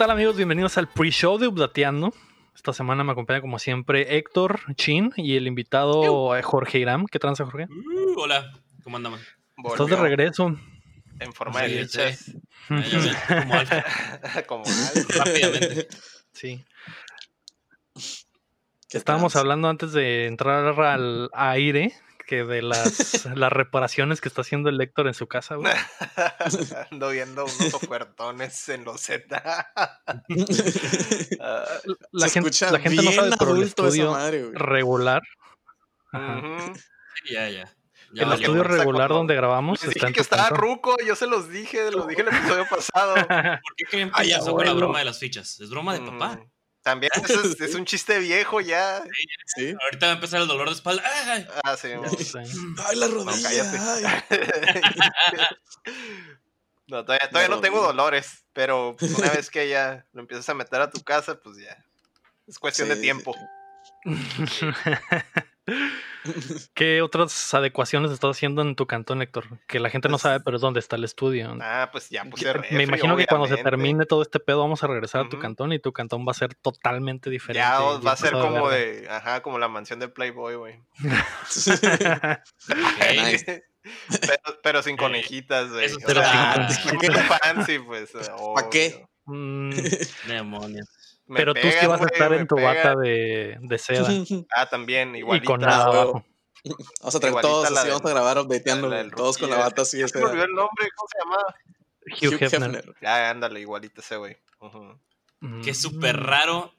¿Qué tal amigos? Bienvenidos al pre-show de Updateando. Esta semana me acompaña como siempre Héctor, Chin y el invitado eh, Jorge Iram. ¿Qué tranza Jorge? Uh, hola, ¿cómo andamos? Estás de regreso. En forma de Sí, leches. Como alfa, Como algo. rápidamente. Sí. Estábamos hablando antes de entrar al aire que de las, las reparaciones que está haciendo el Héctor en su casa, güey. Ando viendo unos ofertones en los Z. Ah, La Se gente, la gente no sabe, pero el estudio madre, regular. Ajá. Ya, ya. Ya El estudio regular Cuando donde grabamos Les dije que estaba ruco, yo se los dije, los dije el episodio pasado. ¿Por qué creen que Ay, empezó con la broma de las fichas? Es broma de papá. También eso es, es un chiste viejo ya. Sí. Ahorita va a empezar el dolor de espalda. ¡Ay! Ah, sí. Sí. Ay, la rodilla. cállate. ay. No, todavía, todavía no tengo dolores, pero una vez que ya lo empiezas a meter a tu casa, pues ya. Es cuestión de Sí. tiempo. ¿Qué otras adecuaciones estás haciendo en tu cantón, Héctor? Que la gente no Pues- sabe, pero es donde está el estudio. Ah, pues ya puse refri, Me imagino que cuando se termine todo este pedo vamos a regresar a tu cantón y tu cantón va a ser totalmente diferente. Ya va a ser como de, ajá, como la mansión de Playboy, güey. Pero, pero sin Eh, conejitas, güey. O Pero sea, sin poquito fancy, pues. ¿Pa' qué? Mm, Demonios. Me pero tú sí vas a estar en tu pegan. bata de, de seda Ah, también, y igualita. con nada Ah, abajo. Vamos a traer Igualita todos así, del- vamos a grabar updateando, todos con la bata así. Se me olvidó el nombre, ¿cómo se llamaba? Hugh, Hefner. Ya, ándale, igualita ese, güey. Ujú. Mm. Que es súper raro.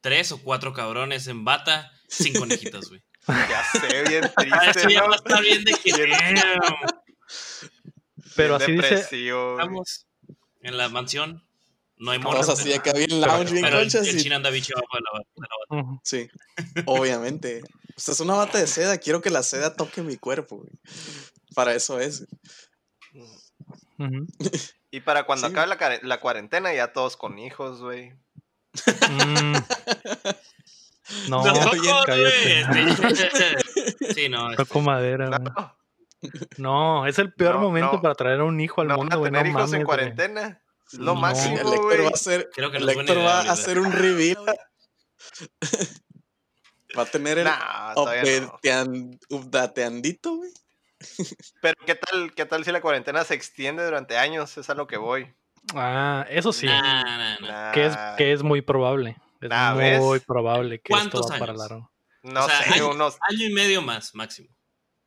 Tres o cuatro cabrones en bata sin conejitas, güey. Ya sé, bien Ah, triste, Eso ya va a estar bien de que Pero Bien así dice, depresivo, güey. Estamos en la mansión. No hay morras. así acá bien lounge, bien Pero el, conchas. el y- chino anda bicho abajo de la, bata. Sí, obviamente. Usted es una bata de seda, quiero que la seda toque mi cuerpo, güey. Para eso es. Y para cuando Sí. acabe la, cuarentena, ya todos con hijos, güey. Mm. No, cállate. güey. Sí, no. este, Toco madera. güey. No, No, es el peor No, momento no. para traer a un hijo al no van mundo, a güey. No tener hijos mames, en güey. cuarentena. Lo No. máximo, El Héctor va a hacer, Creo que no el Héctor va a hacer un reveal. Va a tener el Nah, updateandito, güey. Pero ¿qué tal, ¿qué tal si la cuarentena se extiende durante años? Es a lo que voy. Ah, eso sí. Nah, nah, nah. Nah, Que es, que es muy probable. Es ¿ves? muy probable que esto ¿Cuántos va para años? largo. No o sea, sé, hay- unos... Año y medio más, máximo.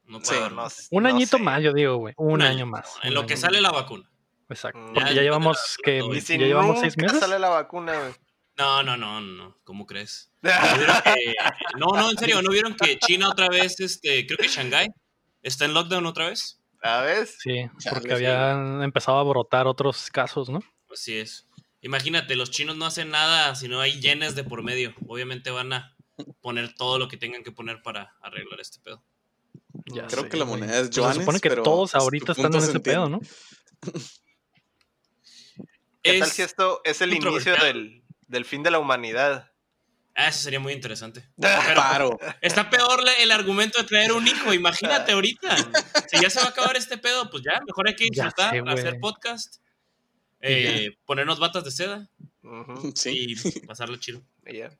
No Sí, más. sé, Un no añito sé. más, yo digo, güey. Un, año, más. En lo año que más. sale la vacuna. Exacto. Mm. Porque Ya ya, llevamos la- que si ya llevamos seis meses. sale la vacuna, güey. No, no, no, no. ¿Cómo crees? ¿No que- No, no, en serio, ¿no vieron que China otra vez, este, creo que Shanghái está en lockdown otra vez? ¿Sabes? Sí, porque habían empezado a brotar otros casos, ¿no? Así es. Imagínate, los chinos no hacen nada si no hay yenes de por medio. Obviamente van a poner todo lo que tengan que poner para arreglar este pedo. Ya Creo sé, que la moneda es Pues Se yuanes, supone que pero, todos pues, ahorita están en se ese pedo. ¿no? ¿Qué tal Es- si esto es el inicio del, del fin de la humanidad? Ah, eso sería muy interesante. Paro. Está peor el argumento de traer un hijo. Imagínate ahorita. Si ya se va a acabar este pedo, pues ya, mejor hay que disfrutar, sé, hacer podcast, eh, ponernos batas de seda Sí, y pasarle chido.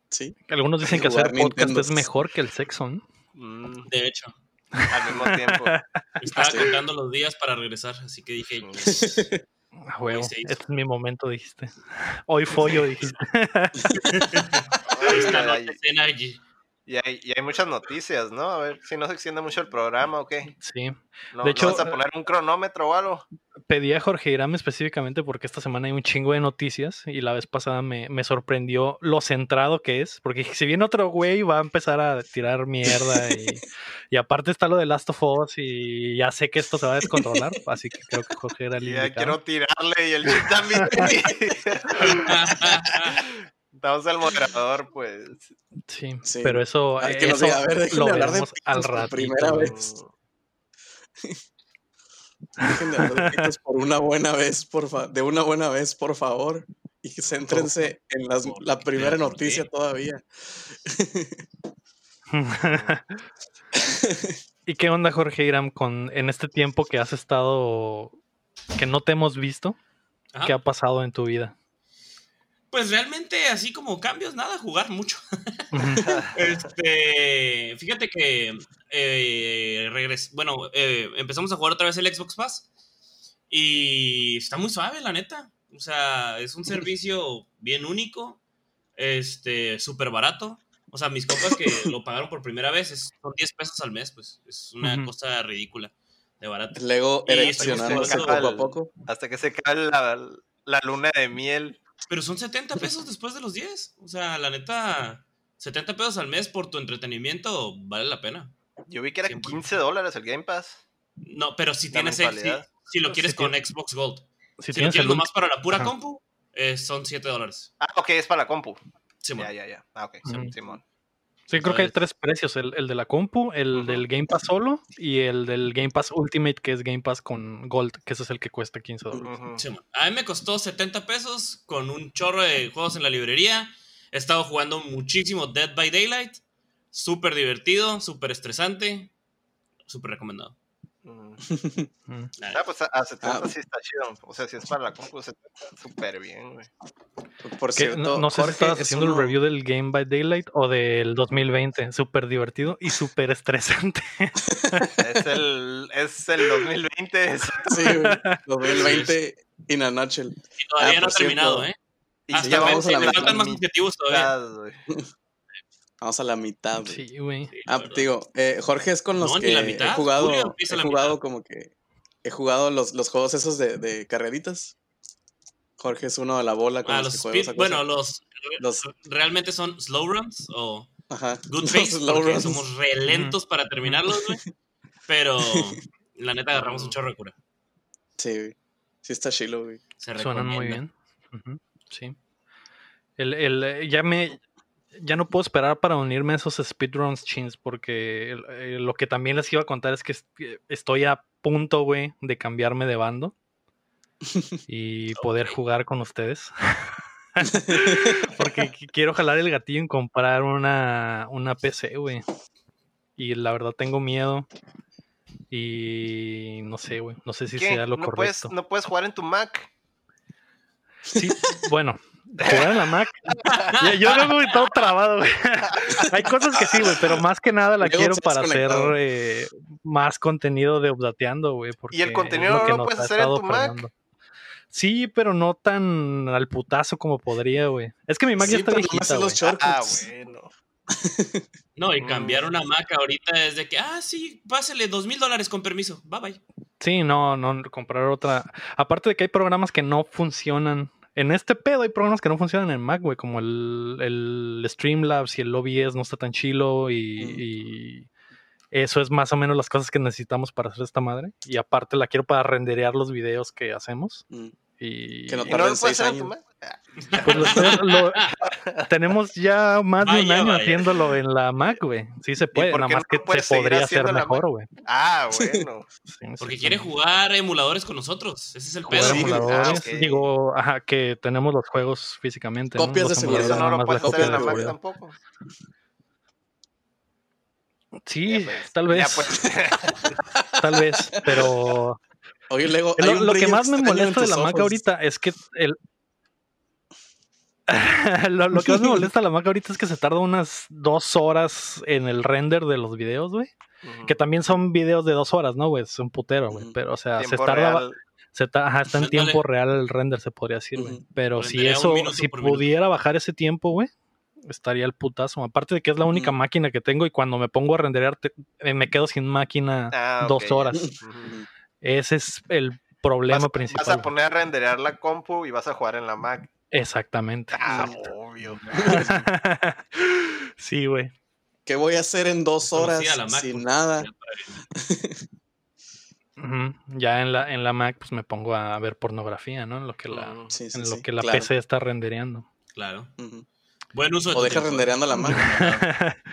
sí. Algunos dicen que hacer podcast Nintendo. es mejor que el sexo, ¿no? Mm, De hecho, al mismo tiempo. estaba Sí. contando los días para regresar, así que dije, Mm. A huevo. Este es mi momento, dijiste. Hoy follo, dijiste. esta noche cena allí. Y hay, y hay muchas noticias, ¿no? A ver si no se extiende mucho el programa o qué. Sí. ¿No, De ¿no hecho, vas a poner un cronómetro o algo? Pedí a Jorge Irán específicamente porque esta semana hay un chingo de noticias y la vez pasada me, me sorprendió lo centrado que es. Porque si viene otro güey va a empezar a tirar mierda y, y aparte está lo de Last of Us y ya sé que esto se va a descontrolar. Así que creo que Jorge era el ya indicado. quiero tirarle y el también. Estamos al moderador, pues. Sí, Sí. pero eso, Ay, que nos eso diga, a ver, lo hablar de al ratito. primera vez. Dejen de hablar de pitos por una buena vez, por fa- de una buena vez, por favor. Y céntrense en las- ¿Por la primera ¿Por noticia todavía. ¿Y qué onda, Jorge Iram, con en este tiempo que has estado, que no te hemos visto? Ajá. ¿Qué ha pasado en tu vida? Pues realmente, así como cambios, nada, jugar mucho. Este, fíjate que eh, regres- bueno, eh, empezamos a jugar otra vez el Xbox Pass y está muy suave, la neta. O sea, es un servicio bien único, este, súper barato. O sea, mis compas que lo pagaron por primera vez es- son 10 pesos al mes, pues es una cosa ridícula de barato. El ego Y ereccionándose poco a poco. Hasta que se cae la, la luna de miel. Pero son 70 pesos después de los 10. O sea, la neta, 70 pesos al mes por tu entretenimiento vale la pena. Yo vi que era Siempre. 15 dólares el Game Pass. No, pero si La tienes si, si lo quieres Si con tienes- Xbox Gold. Si Si, lo tienes quieres el nomás para la pura Ajá. compu, eh, son 7 dólares. Ah, ok, es para la compu. Sí, Ya, ya, ya. Ah, ok, Ujú. Simón. Sí, creo que hay tres precios, el, el de la compu, el del Game Pass solo y el del Game Pass Ultimate, que es Game Pass con Gold, que ese es el que cuesta 15 dólares. A mí me costó 70 pesos con un chorro de juegos en la librería. He estado jugando muchísimo Dead by Daylight. Súper divertido, súper estresante. Súper recomendado. Mm. Ah, pues a, a 70 Ah. sí está chido. O sea, si es para la compu, 70 súper bien, güey. Por Que cierto, no, no sé Jorge si estabas es haciendo el uno- review del Game by Daylight o del 2020. Súper divertido y súper estresante. Es el, es el 2020. es- Sí, güey. 2020 in a nutshell. Y todavía Ah, no por ha terminado, cierto. ¿eh? y Hasta ya vamos a la faltan más objetivos todavía. Vamos a la mitad. güey. Sí, güey. Sí, Ah, digo, eh, Jorge es con los No, que la mitad. he jugado, Julio he jugado mitad. como que he jugado los, los juegos esos de, de carreritas. Jorge es uno de la bola con Ah, los, los que speed- esa cosa. bueno, los, Los- realmente son slow runs o Ajá. good pace slow porque runs. somos re lentos para terminarlos, güey. Pero la neta agarramos un chorro de cura. Sí, güey. Sí está chilo, güey. Se Suenan muy bien. Sí. El, el, ya me. Ya no puedo esperar para unirme a esos speedruns chins, porque eh, lo que también les iba a contar es que est- que estoy a punto, güey, de cambiarme de bando y poder jugar con ustedes. porque qu- quiero jalar el gatillo en comprar una, una PC, güey. Y la verdad tengo miedo. Y no sé, güey. No sé si ¿Qué? sea lo ¿No correcto. puedes, ¿No puedes jugar en tu Mac? Sí, bueno, jugar en la Mac. Yo, yo luego güey, todo trabado, güey. Hay cosas que sí, güey, pero más que nada la Luego quiero para hacer eh, más contenido de Updateando, güey. porque es contenido lo no que lo puedes ha hacer en tu Mac? Sí, pero no tan al putazo como podría, güey. Es que mi Mac Sí, ya está viejita, güey. Ah, bueno. No, y Mm. cambiar una Mac ahorita es de que, ah, sí, pásele dos mil dólares con permiso. Bye bye. Sí, no, no, comprar otra. Aparte de que hay programas que no funcionan. En este pedo hay programas que no funcionan en Mac, güey, como el, el Streamlabs y el OBS no está tan chilo y, Mm. y eso es más o menos las cosas que necesitamos para hacer esta madre. Y aparte la quiero para renderear los videos que hacemos. Mm. Y Que no ¿Y no Tardan lo puedes seis hacer en tu años. Pues lo estoy- lo- tenemos ya más de un año vaya. haciéndolo en la Mac, güey. Sí se puede, nada más no que se podría hacer mejor, güey. Ah, bueno. Sí, Porque sí, quiere sí. jugar emuladores con nosotros. Ese es el pedo. Sí, güey. emuladores. Ah. Digo, ajá, que tenemos los juegos físicamente. ¿no? Copias de Los seguridad. No lo puedes hacer en la de Mac tampoco. Sí, pues. tal vez, pues. tal vez, pero Oye, Lego, hay lo, que más me molesta de la Mac ahorita es que el lo, lo que más me molesta la Mac ahorita es que se tarda unas dos horas en el render de los videos, güey. Que también son videos de dos horas, ¿no, güey? Es un putero, güey. Pero, o sea, se tarda, real. se ta- ajá, está en tiempo real el render, se podría decir, güey. Pero si eso, si minuto. pudiera bajar ese tiempo, güey, estaría el putazo. Aparte de que es la única máquina que tengo y cuando me pongo a renderear te- eh, me quedo sin máquina Ah, dos horas. Ese es el problema Vas, principal. vas a poner a renderear la compu y vas a jugar en la Mac. Exactamente. Ah, exacto. obvio. sí, güey. ¿Qué voy a hacer en dos horas sin pues, nada? ya en la, en la Mac, pues me pongo a ver pornografía, ¿no? En lo que la. Sí, sí, en lo sí, que la claro. PC está rendereando. Claro. Ujú. Buen uso O deja tiempo. rendereando la Mac.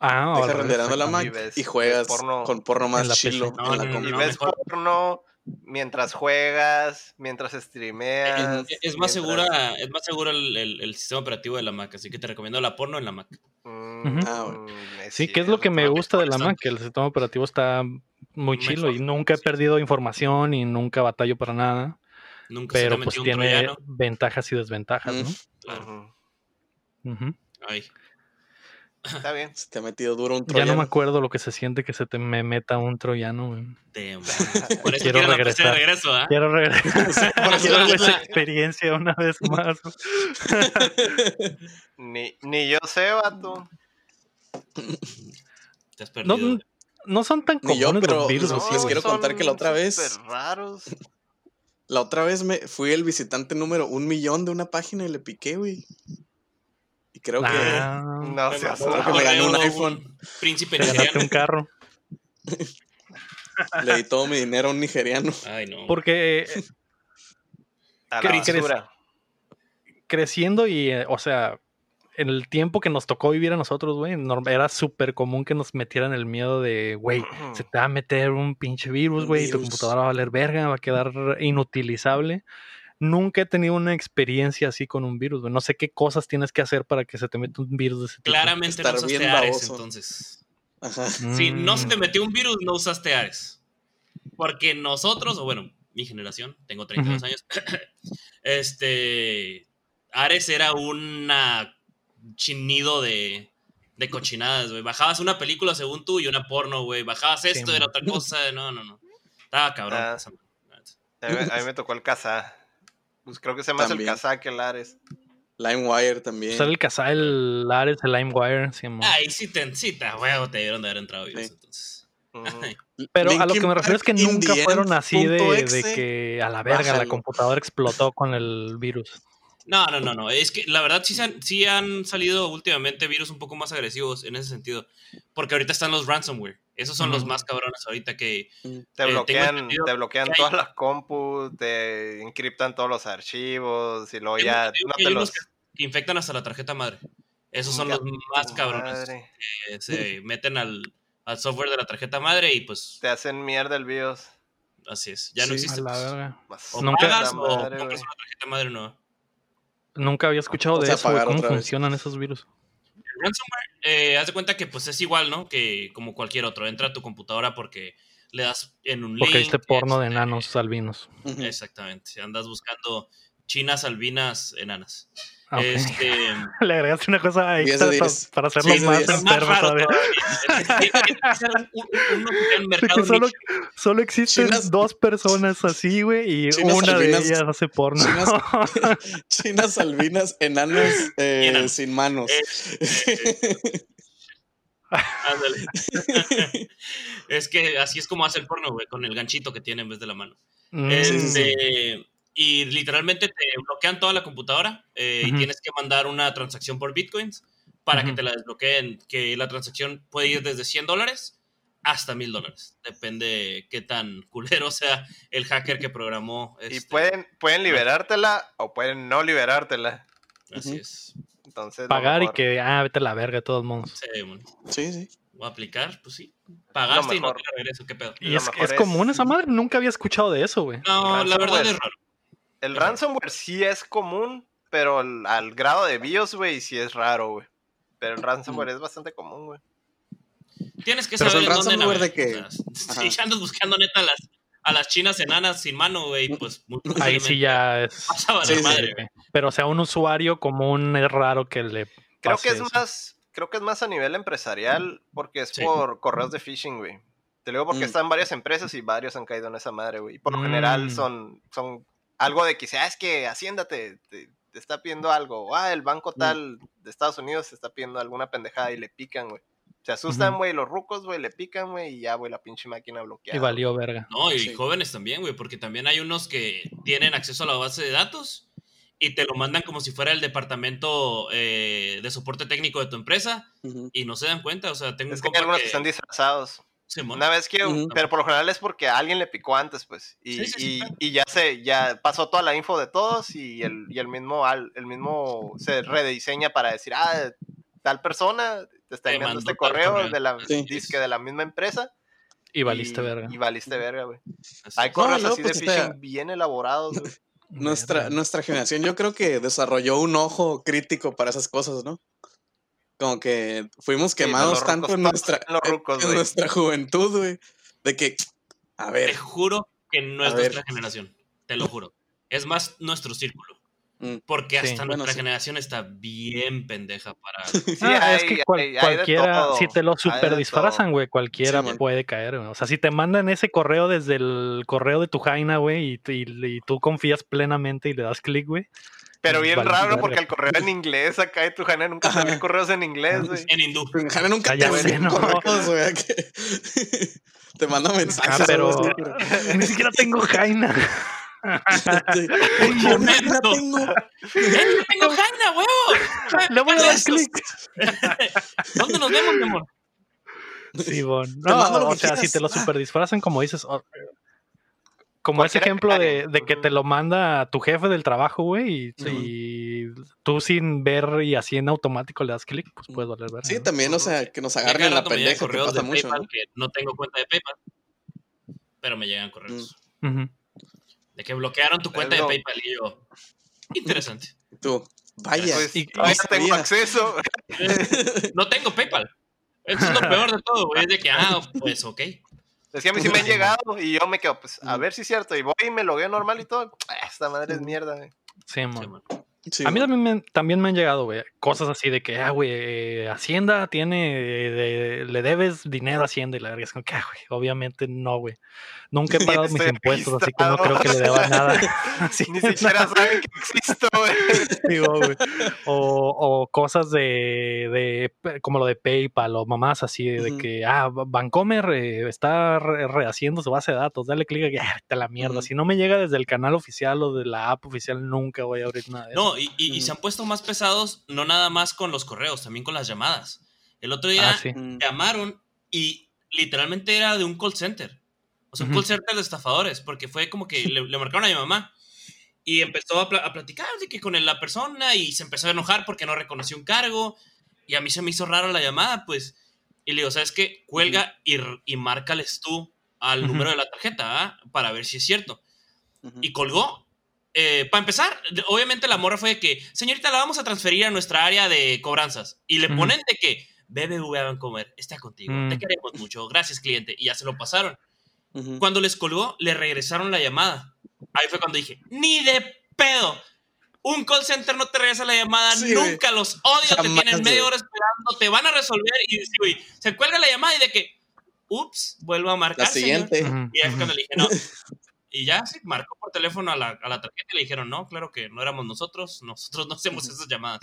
ah, Deja rendereando la Mac Y ves- y juegas porno con porno más en la chilo PC. No, en la no, compu. Y ves porno mientras juegas, mientras streameas. Es, es más mientras- segura, es más seguro el, el- el sistema operativo de la Mac, así que te recomiendo la porno en la Mac. Mm, Ah, bueno. Sí, que es lo que me gusta de la Mac, que el sistema operativo está muy chilo y nunca he perdido información y nunca batallo para nada. Nunca se pero pues metido un tiene troyano. ventajas y desventajas. ¿no? Claro. Ay. Está bien. Se te ha metido duro un Ya no troyano. me acuerdo lo que se siente que se te me meta un troyano, güey. damn. Por eso Quiero quiero la PC de regresar. regreso, ¿ah? Quiero regresar. Quiero la- esa experiencia una vez más. Ni, ni yo sé, vato. Te has No, perdido. no son tan Ni yo, comunes pero los virus, no, ¿o sí, les quiero contar que la otra vez- súper raros. La otra vez me fui el visitante número un millón de una página y le piqué, güey. Y creo que Ah, No mandó Creo que me gané un iPhone. Príncipe nigeriano. un carro. le di todo mi dinero a un nigeriano. Ay, no. Porque eh, A ¿Qué la basura. creciendo y, eh, o sea, en el tiempo que nos tocó vivir a nosotros, güey, era súper común que nos metieran el miedo de, güey, se te va a meter un pinche virus, güey, y tu computadora va a valer verga, va a quedar inutilizable. Nunca he tenido una experiencia así con un virus, güey. No sé qué cosas tienes que hacer para que se te meta un virus de ese tipo. Claramente no Estar usaste bien Ares, baboso. entonces. Ajá. Si no se te Mm. metió un virus, no usaste Ares. Porque nosotros, o bueno, mi generación, tengo 32 Ujú. años, este, Ares era una chinido de, de cochinadas, güey. Bajabas una película según tú y una porno, güey. Bajabas Sí, esto, era man. otra cosa, no, no, no. Estaba cabrón. Ah. A mí, a mí me tocó el Kazaa. Pues creo que se más el. Kazaa que el Ares. LimeWire también. Pues el Kazaa, el Ares, el LimeWire, sí. Ahí sí te, sí te, huevo, te dieron de haber entrado virus, Sí. entonces. Pero a lo que me refiero es que nunca the fueron así de, de que a la verga la computadora explotó con el virus. No, no, no, no. Es que la verdad sí, se han, sí han salido últimamente virus un poco más agresivos en ese sentido. Porque ahorita están los ransomware. Esos son los más cabrones ahorita que... Te Eh, bloquean, te bloquean hay- todas las compus, te encriptan todos los archivos y luego ya no te los... que infectan hasta la tarjeta madre. Esos son los más cabrones. madre. que se meten al, al software de la tarjeta madre y pues Te hacen mierda el BIOS. así es. Ya no Sí, existe. A la pues. O Nunca- pagas puta o madre, compras una tarjeta madre nueva. Nunca había escuchado O de sea, eso, ¿Cómo funcionan esos virus? Ransomware, eh, haz de cuenta que pues es igual, ¿no? Que como cualquier otro. Entra a tu computadora porque le das en un Porque link. viste porno de este, enanos albinos. Exactamente. Andas buscando chinas albinas enanas. Ah. Este. Le agregaste una cosa diez. para hacerlo más. Más enfermo raro todavía. todavía. Que solo, solo existen Chinas- dos personas así, güey, y una de ellas hace porno. Chinas- Chinas albinas enanos eh, Enanos. sin manos. Eh, Ándale. es que así es como hace el porno, güey, con el ganchito que tiene en vez de la mano. Mm, Este, y literalmente te bloquean toda la computadora eh, y tienes que mandar una transacción por bitcoins para que te la desbloqueen, que la transacción puede ir desde 100 dólares hasta 1000 dólares. Depende qué tan culero sea el hacker que programó. Y este, pueden, pueden liberártela o pueden no liberártela. Así es. Entonces, Pagar y que, ah, vete a la verga de todos modos. Sí, bueno. Sí, sí. A aplicar, pues sí. Pagaste y no te la regreso, ¿qué pedo? Y es, mejor es es- común esa madre, nunca había escuchado de eso, güey. No, la verdad es raro. El Ajá. ransomware sí es común, pero al, al grado de BIOS, güey, sí es raro, güey. Pero el ransomware es bastante común, güey. Tienes que Pero saber en dónde ransomware navegar, de que- si ya andas buscando neta a las, a las chinas enanas sin mano, güey, pues muy Ahí sí ya es. vas a valer Sí, sí, madre. Pero o sea, un usuario común es raro que le. Creo pase que es eso. más, creo que es más a nivel empresarial, porque es Sí. por correos de phishing, güey. Te lo digo porque Mm. están varias empresas y varios han caído en esa madre, güey. Y por lo Mm. general son, son algo de que, ah, es que Hacienda te, te- te está pidiendo algo. o, Ah, el banco tal de Estados Unidos te está pidiendo alguna pendejada y le pican, güey. Se asustan, güey, los rucos, güey, le pican, güey, y ya, güey, la pinche máquina bloqueada. Y valió verga. No, y Sí. jóvenes también, güey, porque también hay unos que tienen acceso a la base de datos y te lo mandan como si fuera el departamento eh, de soporte técnico de tu empresa y no se dan cuenta, o sea, tengo Es un que hay algunos que... que están disfrazados. Simón. Una vez que, pero por lo general es porque a alguien le picó antes, pues. Y, Sí, sí, sí, y- claro. y ya se, ya pasó toda la info de todos y el, y el mismo, al- el mismo se rediseña para decir, ah, tal persona te está enviando este correo correo. de la Sí. disque de la misma empresa. Y valiste y, verga. Y valiste verga, güey. Hay correos así pues, de está- phishing bien elaborados, güey. Nuestra, nuestra generación yo creo que desarrolló un ojo crítico para esas cosas, ¿no? Como que fuimos Sí, no, quemados tanto rucos, en nuestra, los en- rucos, en güey. nuestra juventud, güey. De que, a Te ver, juro que no es ver. nuestra generación, te lo juro. es más nuestro círculo. Mm. Porque Sí, hasta bueno, nuestra sí. generación está bien pendeja para. Sí, Ah, es que cual- hay- hay de cualquiera, si te lo super disfrazan, güey, cualquiera puede caer, güey. O sea, si te mandan ese correo desde el correo de tu Jaina, güey, y, y- y tú confías plenamente y le das clic, güey. Pero bien Vale, raro porque el correo en inglés acá y tu Jana nunca sabía correos en inglés, güey. En hindú. En Jana nunca Ah, ya te sé, ¿no? correos, güey, Te manda mensajes. Ah, pero algo así, pero- ni siquiera tengo Jaina. Un Yo la tengo. ¡Eh, yo tengo Jaina, huevo! Le voy a dar clic. ¿Dónde nos vemos, mi amor? Sí, bon. No, o sea, si te lo Ah. super disfrazan, como dices, como ese ejemplo de, que te lo manda tu jefe del trabajo, güey, y, tú sin ver y así en automático le das clic, pues puedes valer ver. Sí, también, o sea, que nos agarren en la pendeja, que correos pasa de mucho, PayPal ¿no? que no tengo cuenta de PayPal. Pero me llegan correos. De que bloquearon tu cuenta de. PayPal y yo. Interesante. Tú, vaya. Pues y- y tengo acceso. No tengo PayPal. Eso es lo peor de todo, güey. Es de que, ah, pues ok. Es que a mí sí me han llegado y yo me quedo, pues, a ver si es cierto. Y voy y me logueo normal y todo. Ah, Esta madre es mierda, güey. Sí, man. Sí, A mí también me, también me han llegado, güey, cosas así de que, ah, güey, eh, Hacienda tiene, eh, de- le debes dinero a Hacienda y la verga es como que, ah, güey, obviamente no, güey. Nunca he pagado mis impuestos, así que no creo que le deba nada. Ni siquiera saben que existo, güey. O, o cosas de, de, como lo de PayPal o mamás así de que, ah, Bancomer eh, está re- rehaciendo su base de datos, dale clic aquí, ah, la mierda. Si no me llega desde el canal oficial o de la app oficial, nunca voy a abrir nada de eso. No, y, y- y Ujú. se han puesto más pesados, no nada más con los correos, también con las llamadas. El otro día Ah, sí. Mm. llamaron y literalmente era de un call center. O sea, un Ujú. call center de estafadores, porque fue como que le, le marcaron a mi mamá y empezó a, pla- a platicar de que con la persona y se empezó a enojar porque no reconoció un cargo y a mí se me hizo raro la llamada, pues. Y le digo, ¿sabes qué? Cuelga y, r- y márcales tú al Ujú. número de la tarjeta ¿ah? para ver si es cierto. Y colgó. Para empezar, obviamente la morra fue de que, señorita, la vamos a transferir a nuestra área de cobranzas. Y le ponen de que, BBVA Bancomer, está contigo, te Mm. queremos mucho, gracias cliente. Y ya se lo pasaron. Ujú. Cuando les colgó, le regresaron la llamada. Ahí fue cuando dije, ni de pedo. Un call center no te regresa la llamada, Sí, güey. nunca los odio, te tienen media hora esperando, te van a resolver y sí, güey, se cuelga la llamada y de que, ups, vuelvo a marcar. La señor". siguiente. Ujú, Y ahí fue cuando le dije, no. Y ya, sí, marcó por teléfono a la, a la tarjeta y le dijeron, no, claro que no éramos nosotros, nosotros no hacemos esas llamadas.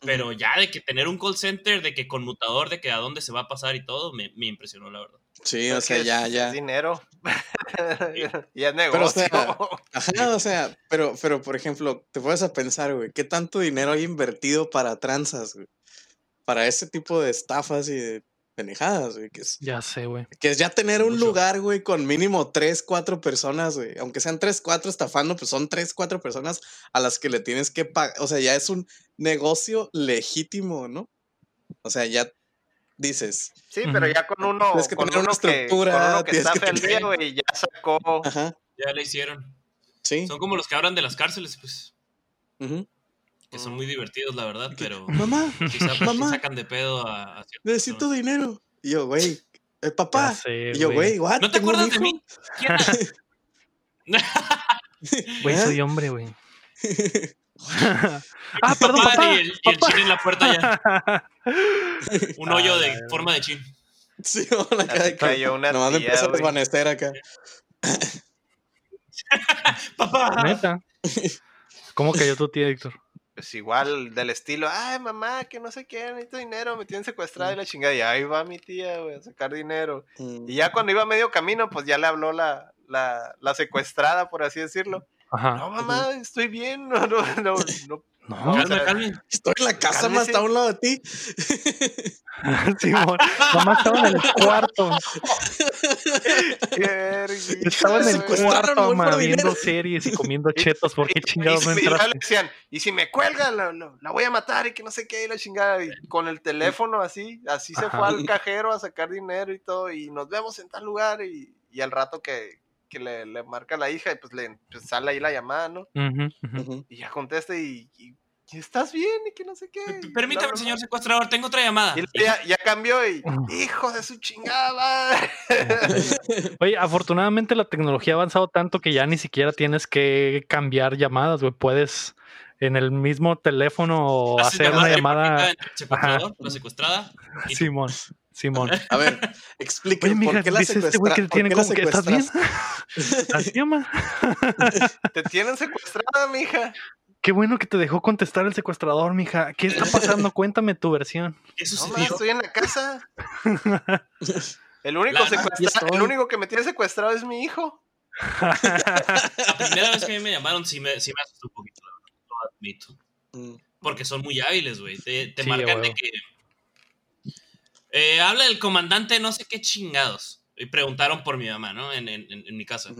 Pero ya de que tener un call center, de que conmutador, de que a dónde se va a pasar y todo, me, me impresionó, la verdad. Sí, o sea, ya, ya. Es dinero. y es Pero, o negocio. sea, Ajá, o sea, pero, pero por ejemplo, te puedes a pensar, güey, ¿qué tanto dinero hay invertido para tranzas, güey? Para ese tipo de estafas y de pendejadas, güey, que es, Ya sé, güey. que es ya tener un lugar, güey, con mínimo tres, cuatro personas, güey. Aunque sean tres, cuatro estafando, pues son tres, cuatro personas a las que le tienes que pagar. O sea, ya es un negocio legítimo, ¿no? O sea, ya dices, Sí, pero ya con uno, Tienes que con tener una uno que, con estructura, uno que está que tener- güey, ya sacó. ajá, Ya le hicieron. sí. Son como los que hablan de las cárceles, pues, ujú. Que son muy divertidos, la verdad, pero Mamá, sí sa- sí Mamá. sacan de pedo a, a necesito personas. dinero. Y yo, güey, eh, Ya papá. sé, Y yo, güey, what? ¿No te ¿Tengo un acuerdas de mí? Güey, ¿Eh? soy hombre, güey. ah, perdón, Papá, papá. Y el, y el papá. chin en la puerta ya. Un Ah, hoyo la de forma de chin. Sí, bueno, acá cayó una nomás me tía, empieza a güey. desvanecer acá. Papá. Neta. ¿Cómo cayó tu tía, Héctor? Pues igual del estilo, ay mamá, que no sé qué, necesito dinero, me tienen secuestrada y la chingada. Y ahí va mi tía, güey, a sacar dinero. Y ya cuando iba a medio camino, pues ya le habló la, la, la secuestrada, por así decirlo. Ajá. No, mamá, estoy bien, no, no, no, no. No, o Calma, sea, calma. Estoy en la casa, más está a un lado de ti. Simón. Mamá estaba en el cuarto. Estaba en el cuarto, ma, viendo series y comiendo chetos. ¿Por qué chingados no y, y entraste? decían, y si me cuelga, la, la- la voy a matar y que no sé qué, y la chingada. Y con el teléfono así, así se fue Ajá. al cajero a sacar dinero y todo. Y nos vemos en tal lugar. Y, y al rato que, que le, le marca la hija, y pues le pues sale ahí la llamada, ¿no? Y ya contesta y, y, ¿estás bien? Y que no sé qué. Permítame, Bla, bla, señor secuestrador, tengo otra llamada. Y ya, ya cambió y, hijo de su chingada. Oye, afortunadamente la tecnología ha avanzado tanto que ya ni siquiera tienes que cambiar llamadas, güey. Puedes en el mismo teléfono hacer una llamada la secuestrada. y. Simón, Simón. A ver, explíqueme Oye, mija, por qué la dice este güey que secuestra- tiene como que estás bien. Así. Te tienen secuestrada, mija. Qué bueno que te dejó contestar el secuestrador, mija. ¿Qué está pasando? Cuéntame tu versión. ¿Qué No, estoy en la casa. El único, La- secuestra- aquí estoy. el único que me tiene secuestrado es mi hijo. La primera vez que a mí me llamaron sí me, sí me asustó un poquito, la verdad, lo admito. Mm. Porque son muy hábiles, güey. Te, te Sí, marcan de que. Eh, habla el comandante no sé qué chingados. Y preguntaron por mi mamá, ¿no? En, en- en- en mi casa.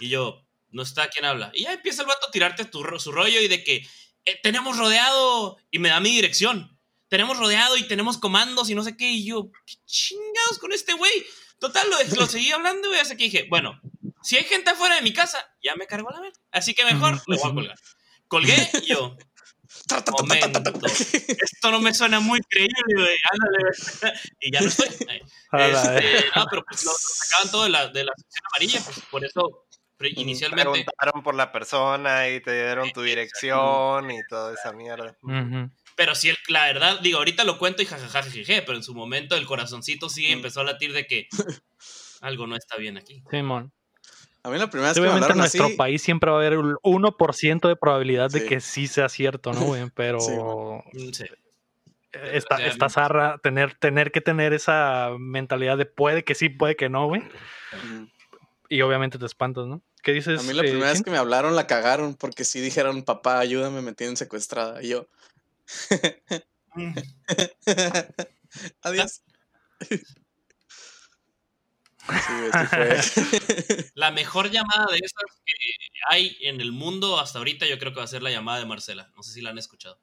Y yo, no está quién habla. Y ya empieza el vato a tirarte tu, su rollo y de que "Eh, tenemos rodeado. Y me da mi dirección. Tenemos rodeado y tenemos comandos y no sé qué. Y yo, ¿qué chingados con este güey? Total, lo, lo seguí hablando, güey. Hasta que dije, bueno, si hay gente afuera de mi casa, ya me cargó la verga. Así que mejor lo voy a colgar. Colgué y yo. Esto no me suena muy creíble, güey. Ándale. Y ya no estoy. Este, no, pero pues lo, lo sacaban todo de la, de la sección amarilla, pues por eso pre- inicialmente. Preguntaron por la persona y te dieron tu dirección y toda esa mierda. Pero sí, la verdad, digo, ahorita lo cuento y jajaja, pero en su momento el corazoncito sí Mm. empezó a latir de que algo no está bien aquí. Simón. A mí la primera vez Sí, que me obviamente en así, nuestro país siempre va a haber un 1% de probabilidad de que sí sea cierto, ¿no, güey? Pero Sí, sí. está, está zarra tener, tener que tener esa mentalidad de puede que sí, puede que no, güey. Y obviamente te espantas, ¿no? ¿Qué dices? a mí la eh, primera vez que me hablaron la cagaron porque sí dijeron, papá, ayúdame, me tienen secuestrada. Y yo, Mm. adiós. Sí, fue. La mejor llamada de esas que hay en el mundo hasta ahorita, yo creo que va a ser la llamada de Marcela. No sé si la han escuchado.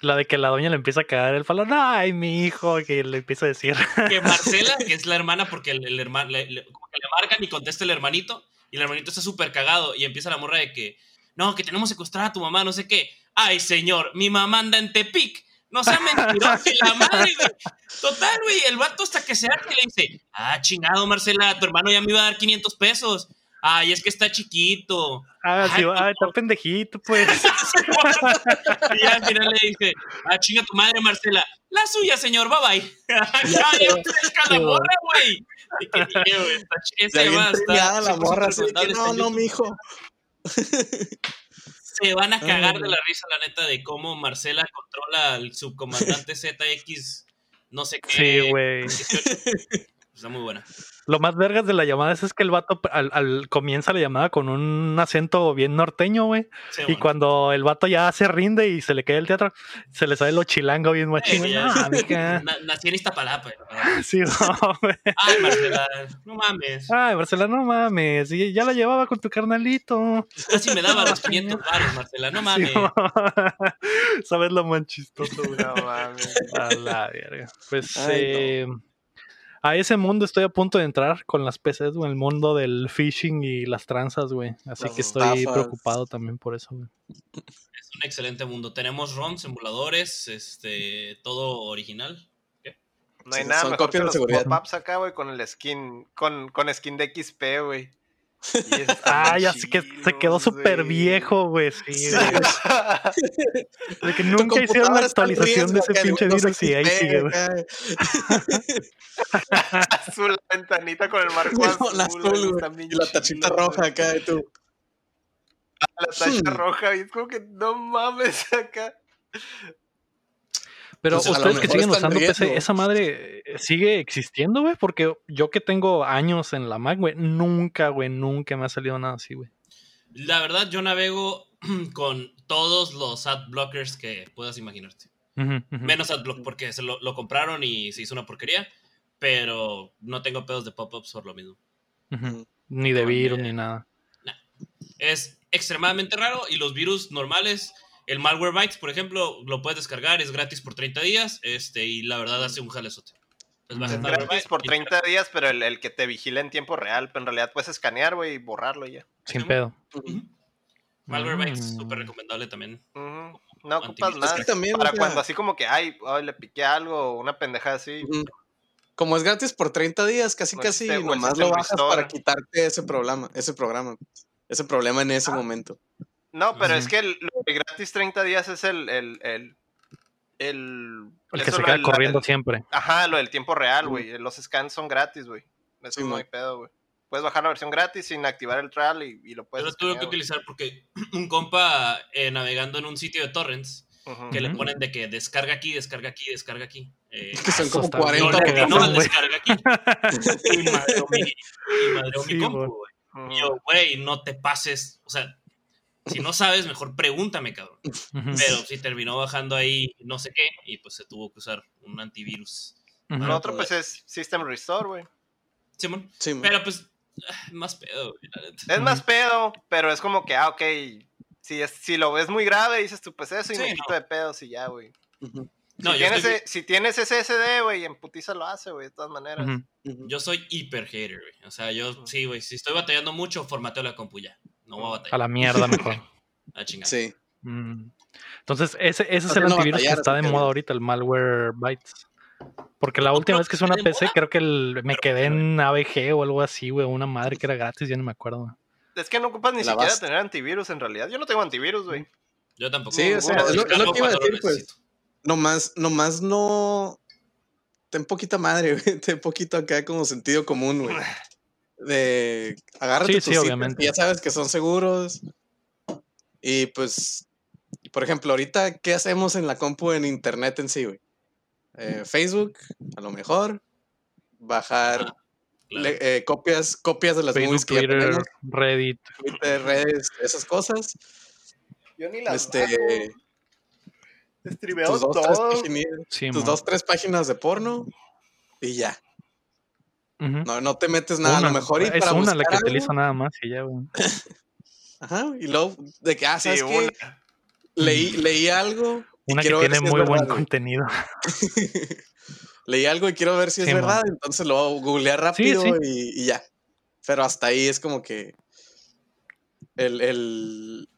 La de que la doña le empieza a cagar el falón. Ay, mi hijo, que le empieza a decir. que Marcela, que es la hermana, porque el, el hermano, le, le- como que le marcan y contesta el hermanito, y el hermanito está súper cagado, y empieza la morra de que, no, que tenemos secuestrada a tu mamá, no sé qué. Ay, señor, mi mamá anda en Tepic. No sea mentiroso, y la madre, güey. Total, güey, el vato hasta que se hace le dice, ah, chingado, Marcela, tu hermano ya me iba a dar 500 pesos. Ay, es que está chiquito. Ah, sí, ah, está pendejito, pues. y al final le dice, ah, chinga tu madre, Marcela. La suya, señor, bye bye. ya, ya pesca la morra, güey. Güey, está ch- esa Ya la 100% morra, no, no, mijo. Se van a cagar de la risa, la neta, de cómo Marcela controla al subcomandante ZX, no sé qué. Sí, güey. 18. Está muy buena. Lo más vergas de la llamada es, es que el vato al, al- comienza la llamada con un acento bien norteño, güey. Sí, Y bueno. cuando el vato ya se rinde y se le cae el teatro, se le sale lo chilango bien machín. Eh, ya. Ah, nací en Iztapalapa. Sí, no, güey. Ay, Marcela, no mames. Ay, Marcela, no mames. y Ya la llevaba con tu carnalito. Casi me daba los 500 baros, Marcela, no mames. Sí. ¿Sabes lo más chistoso, güey? No mames. A la verga. Pues Ay, no. A ese mundo estoy a punto de entrar con las PCs, güey. El mundo del phishing y las tranzas, güey. Así Las que estoy estafas. preocupado también por eso, güey. Es un excelente mundo. Tenemos ROMs, emuladores, este, todo original. No hay Sí, nada son mejor que copias de los seguridad. pop-ups acá, güey, con el skin, con, con skin de XP, güey. Y están Ah, bien ya sé que se quedó súper güey. viejo, güey. Sí. De que nunca hicieron la actualización de ese pinche virus y ahí sigue, güey. Azul, la ventanita con el marco azul, Y la tachita roja acá de tu. La tacha Hmm. roja, y es como que no mames acá. Pero ustedes que siguen usando PC, riesgo. esa madre sigue existiendo, güey. Porque yo que tengo años en la Mac, güey, nunca, güey, nunca me ha salido nada así, güey. La verdad, yo navego con todos los ad blockers que puedas imaginarte. Ujú, ujú. Menos AdBlock, porque se lo, lo compraron y se hizo una porquería. Pero no tengo pedos de pop-ups por lo mismo. Ni de virus ni nada. Es extremadamente raro y los virus normales, el Malwarebytes, por ejemplo, lo puedes descargar, es gratis por 30 días este, y la verdad hace un jalezote. Es gratis por y- 30 días, pero el, el que te vigila en tiempo real, pero en realidad puedes escanear, güey, y borrarlo y ya. Sin pedo. Ujú. Malwarebytes, Mm. súper recomendable también. No ocupas más. Es que también, o para sea- cuando así como que, ay, ay, le piqué algo, o una pendejada así. Como es gratis por 30 días, casi No casi nomás lo bajas para quitarte ese programa, ese programa, ese problema en Ah. ese momento. No, pero es que el, lo de gratis 30 días es el. El, el, el, El que se queda corriendo el- siempre. Ajá, lo del tiempo real, güey. Los scans son gratis, güey. Eso Sí, no hay pedo, güey. Puedes bajar la versión gratis sin activar el trial y, y lo Yo puedes. lo tuve que utilizar porque un compa eh, navegando en un sitio de torrents que le ponen de que descarga aquí, descarga aquí, descarga aquí. Eh, Que son Eso como está 40 no le bien, atinó al güey. descarga aquí. Y madreó mi, y madreó mi Sí, compu, güey. Y yo, güey, no te pases. O sea, si no sabes, mejor pregúntame, cabrón. Pero sí terminó bajando ahí no sé qué y pues se tuvo que usar un antivirus. Lo otro, poder. pues, es System Restore, güey. Simón. Sí. Pero pues, ah, más pedo, güey. Es más pedo, pero es como que, ah, ok. Si, es, si lo ves muy grave, dices tú, pues eso y Sí, me no. quito de pedos y ya, güey. No, si, tienes, estoy- e- si tienes SSD, güey, en putiza lo hace, güey, de todas maneras. Yo soy hiper hater, güey. O sea, yo sí, güey. Si estoy batallando mucho, formateo la compu ya. No voy a A batallar. la mierda mejor. A chingar. Sí. Mm. Entonces, ese, ese es el no antivirus que está de moda ahorita, el malware bytes. Porque la última vez que hice una PC, moda, creo que el- me pero- quedé en ABG o algo así, güey. Una madre que era gratis, ya no me acuerdo. Es que no ocupas ni La siquiera tener antivirus en realidad. Yo no tengo antivirus, güey. Yo tampoco. Sí, o sea, es lo- que iba a decir, pues. Nomás, nomás no. Ten poquita madre, güey. Ten poquito acá como sentido común, güey. De agárrate Sí, tus sí, sitios obviamente. que ya sabes que son seguros. Y pues, por ejemplo, ahorita, ¿qué hacemos en la compu en internet en sí, güey? Eh, Facebook, a lo mejor. Bajar Ah, Claro. le- eh, copias, copias de las Facebook, movies que Twitter, Reddit. Twitter, redes, esas cosas. Yo ni Este, Streameo tus dos, tres, todo. páginas- Sí, tus mo. dos, tres páginas de porno y ya. No, no te metes nada. a lo mejor y es para una la que algo, utilizo nada más y ya, güey. Ajá, y luego de que, ah, Sí, una. Leí, leí algo. y Una que quiero ver tiene si es muy buen güey. contenido. leí algo y quiero ver si es Sí, verdad, entonces lo googleé rápido sí. Y, y ya. Pero hasta ahí es como que el, el-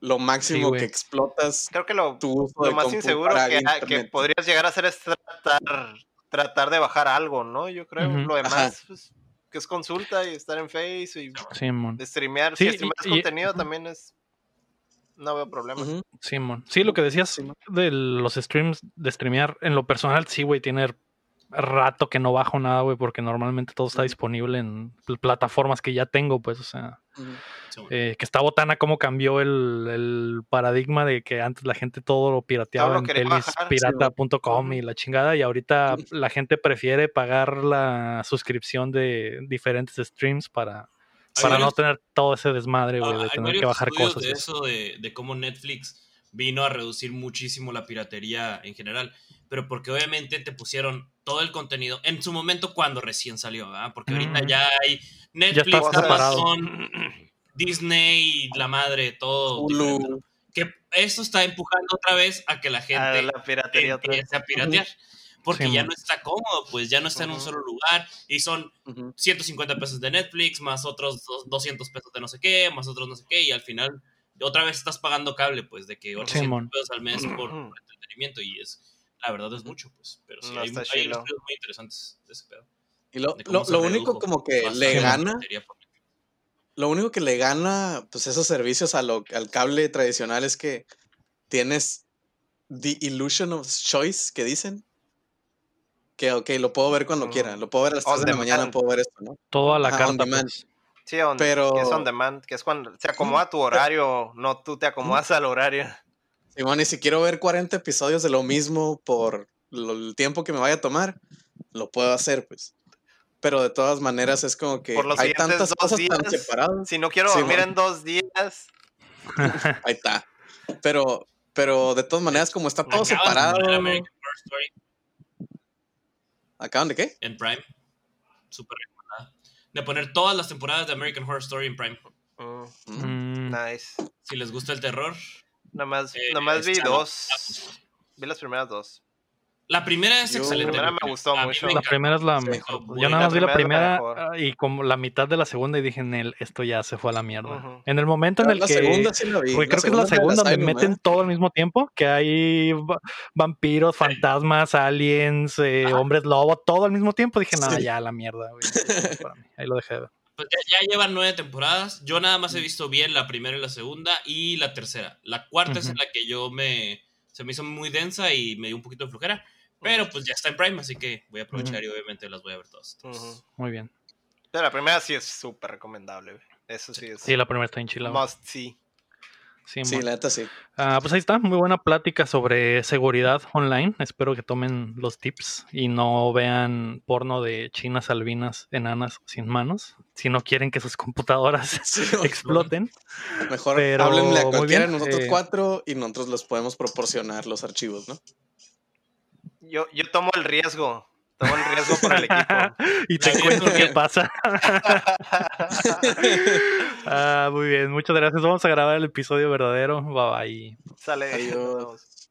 lo máximo que explotas Creo que lo, tu uso lo de más inseguro que, que internet. podrías llegar a hacer es tratar, tratar de bajar algo, ¿no? Yo creo. Lo demás, pues, que es consulta y estar en Face y Simón. de streamear. Sí, si streameas y- contenido también es. No veo problema. Simón. Sí, lo que decías Simón. de los streams, de streamear, en lo personal, sí, güey, tiene rato que no bajo nada, güey, porque normalmente todo está disponible en pl- plataformas que ya tengo, pues, o sea. Sí, eh, que está botana cómo cambió el, el paradigma de que antes la gente todo lo pirateaba Todo lo en sí, pelispirata.com y la chingada, y ahorita la gente prefiere pagar la suscripción de diferentes streams para, para no varios- tener todo ese desmadre, güey, Ah, de hay tener que bajar cosas. de eso, de, de cómo Netflix vino a reducir muchísimo la piratería en general, pero porque obviamente te pusieron todo el contenido en su momento cuando recién salió, ¿verdad? Porque ahorita ya hay Netflix. Amazon, Disney, la madre, todo. Hulu. Que esto está empujando otra vez a que la A gente la piratería otra vez. empiece a piratear. Porque Sí, ya man. no está cómodo, pues ya no está en un solo lugar y son Ujú. 150 pesos de Netflix, más otros dos- 200 pesos de no sé qué, más otros no sé qué, y al final otra vez estás pagando cable, pues, de que 800 Simón. pesos al mes por, por entretenimiento, y es, la verdad es mucho, pues, pero sí, No hay, hay estudios muy interesantes de ese pedo. Y lo, lo- lo único como que le gana, lo único que le gana, pues esos servicios a lo- al cable tradicional es que tienes the illusion of choice que dicen. Que, ok, lo puedo ver cuando Mm. quiera, lo puedo ver a las On 3 de la mañana, demand. puedo ver esto, ¿no? Todo a la Ajá, on carta, demand. pues. Sí, on- Pero- que es on demand, que es cuando se acomoda tu horario, no tú te acomodas al horario. Simón, y si quiero ver 40 episodios de lo mismo por lo- el tiempo que me vaya a tomar, lo puedo hacer, pues. Pero de todas maneras es como que Por los hay tantas dos cosas tan días. separadas. Si no quiero Sí, dormir en dos días, Ahí está. Pero, pero de todas maneras, como está todo separado. poner American Horror Story ¿Acaban de qué? en Prime, súper recomendada. De poner todas las temporadas de American Horror Story en Prime. mm, Mm, nice. Si les gusta el terror, Nada más, Eh, nada más vi dos. Vi las primeras dos. La primera es Yo- excelente. La primera me gustó A mucho. me La primera es la Sí. mejor. Muy Yo nada más vi la primera ah, y como la mitad de la segunda y dije, en el, esto ya se fue a la mierda. En el momento en el la que... segunda sí la vi. Porque creo que es la segunda donde Asylum, meten ¿eh? todo al mismo tiempo, que hay va- vampiros, fantasmas, aliens, eh, hombres lobo, todo al mismo tiempo. Dije, nada, Sí. ya la mierda, güey. para mí. Ahí lo dejé de ver. Pues ya, ya llevan nueve temporadas. Yo nada más he visto bien la primera y la segunda y la tercera. La cuarta es en la que yo me. Se me hizo muy densa y me dio un poquito de flojera. Pero pues ya está en Prime, así que voy a aprovechar y obviamente las voy a ver todas. Muy bien. Pero la primera sí es súper recomendable. Eso sí es. Sí, la primera está en Chile. must see. Sí, Sí, la neta sí. Ah, pues ahí está, muy buena plática sobre seguridad online. Espero que tomen los tips y no vean porno de chinas albinas enanas sin manos, si no quieren que sus computadoras Sí, exploten. Mejor Pero, háblenle a cualquiera de nosotros eh, cuatro y nosotros les podemos proporcionar los archivos, ¿no? Yo, yo tomo el riesgo. Tomo el riesgo por el equipo. y te La cuento qué pasa. Ah, muy bien, muchas gracias. Vamos a grabar el episodio verdadero. Bye bye. Sale. Adiós.